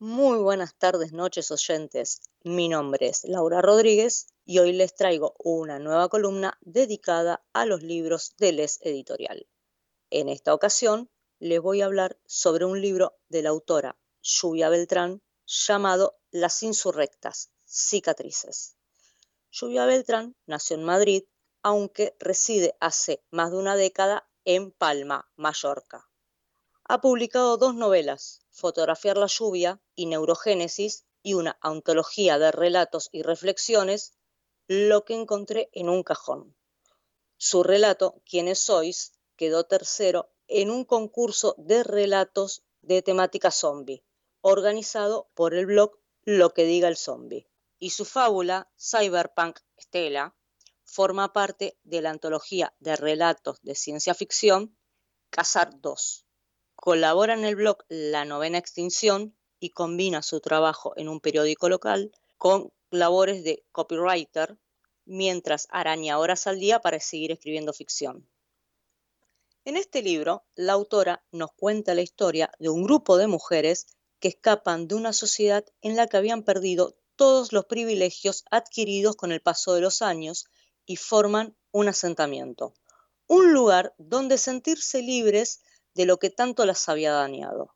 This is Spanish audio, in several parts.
Muy buenas tardes, noches oyentes. Mi nombre es Laura Rodríguez y hoy les traigo una nueva columna dedicada a los libros de Les Editorial. En esta ocasión les voy a hablar sobre un libro de la autora Lluvia Beltrán llamado Las Insurrectas, Cicatrices. Lluvia Beltrán nació en Madrid, aunque reside hace más de una década en Palma, Mallorca. Ha publicado dos novelas, Fotografiar la lluvia y Neurogénesis, y una antología de relatos y reflexiones, Lo que encontré en un cajón. Su relato, ¿Quiénes sois?, quedó tercero en un concurso de relatos de temática zombie, organizado por el blog Lo que diga el zombie. Y su fábula, Cyberpunk Stella, forma parte de la antología de relatos de ciencia ficción Cazar 2 Colabora en el blog La Novena Extinción y combina su trabajo en un periódico local con labores de copywriter mientras araña horas al día para seguir escribiendo ficción. En este libro, la autora nos cuenta la historia de un grupo de mujeres que escapan de una sociedad en la que habían perdido todos los privilegios adquiridos con el paso de los años y forman un asentamiento, un lugar donde sentirse libres de lo que tanto las había dañado.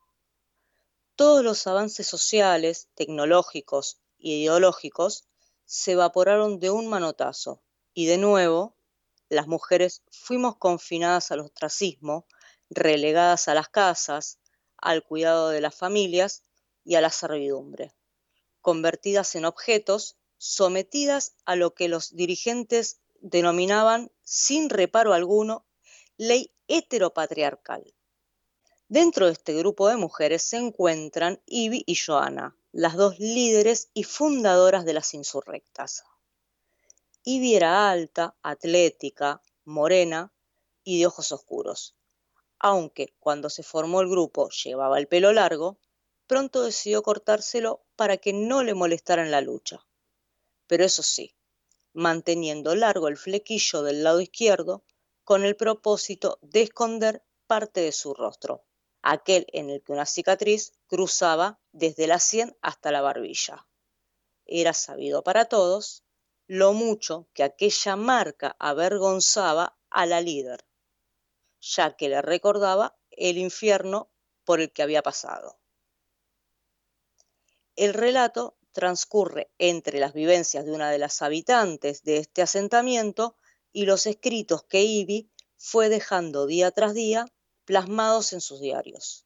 Todos los avances sociales, tecnológicos y ideológicos se evaporaron de un manotazo y de nuevo las mujeres fuimos confinadas al ostracismo, relegadas a las casas, al cuidado de las familias y a la servidumbre, convertidas en objetos, sometidas a lo que los dirigentes denominaban, sin reparo alguno, ley heteropatriarcal. Dentro de este grupo de mujeres se encuentran Ivy y Joanna, las dos líderes y fundadoras de las insurrectas. Ivy era alta, atlética, morena y de ojos oscuros. Aunque cuando se formó el grupo llevaba el pelo largo, pronto decidió cortárselo para que no le molestara en la lucha. Pero eso sí, manteniendo largo el flequillo del lado izquierdo con el propósito de esconder parte de su rostro aquel en el que una cicatriz cruzaba desde la sien hasta la barbilla. Era sabido para todos lo mucho que aquella marca avergonzaba a la líder, ya que le recordaba el infierno por el que había pasado. El relato transcurre entre las vivencias de una de las habitantes de este asentamiento y los escritos que Ivy fue dejando día tras día plasmados en sus diarios.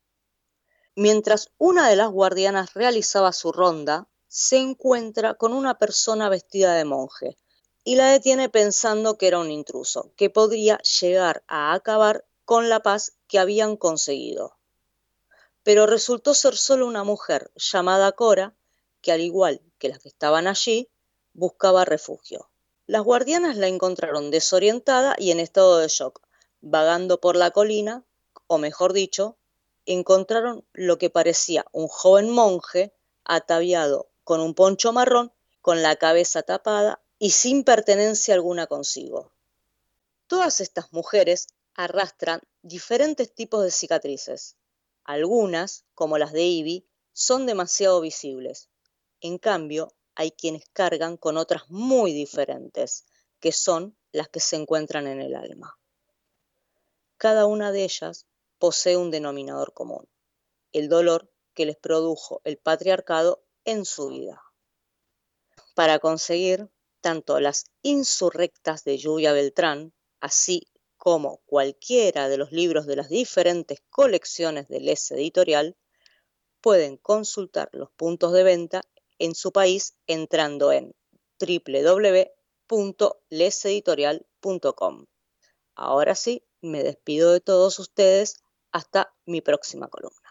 Mientras una de las guardianas realizaba su ronda, se encuentra con una persona vestida de monje y la detiene pensando que era un intruso, que podría llegar a acabar con la paz que habían conseguido. Pero resultó ser solo una mujer llamada Cora, que al igual que las que estaban allí, buscaba refugio. Las guardianas la encontraron desorientada y en estado de shock, vagando por la colina o mejor dicho, encontraron lo que parecía un joven monje ataviado con un poncho marrón, con la cabeza tapada y sin pertenencia alguna consigo. Todas estas mujeres arrastran diferentes tipos de cicatrices. Algunas, como las de Ivy, son demasiado visibles. En cambio, hay quienes cargan con otras muy diferentes, que son las que se encuentran en el alma. Cada una de ellas posee un denominador común, el dolor que les produjo el patriarcado en su vida. Para conseguir tanto las insurrectas de Lluvia Beltrán, así como cualquiera de los libros de las diferentes colecciones del Les Editorial, pueden consultar los puntos de venta en su país entrando en www.leseditorial.com. Ahora sí, me despido de todos ustedes hasta mi próxima columna.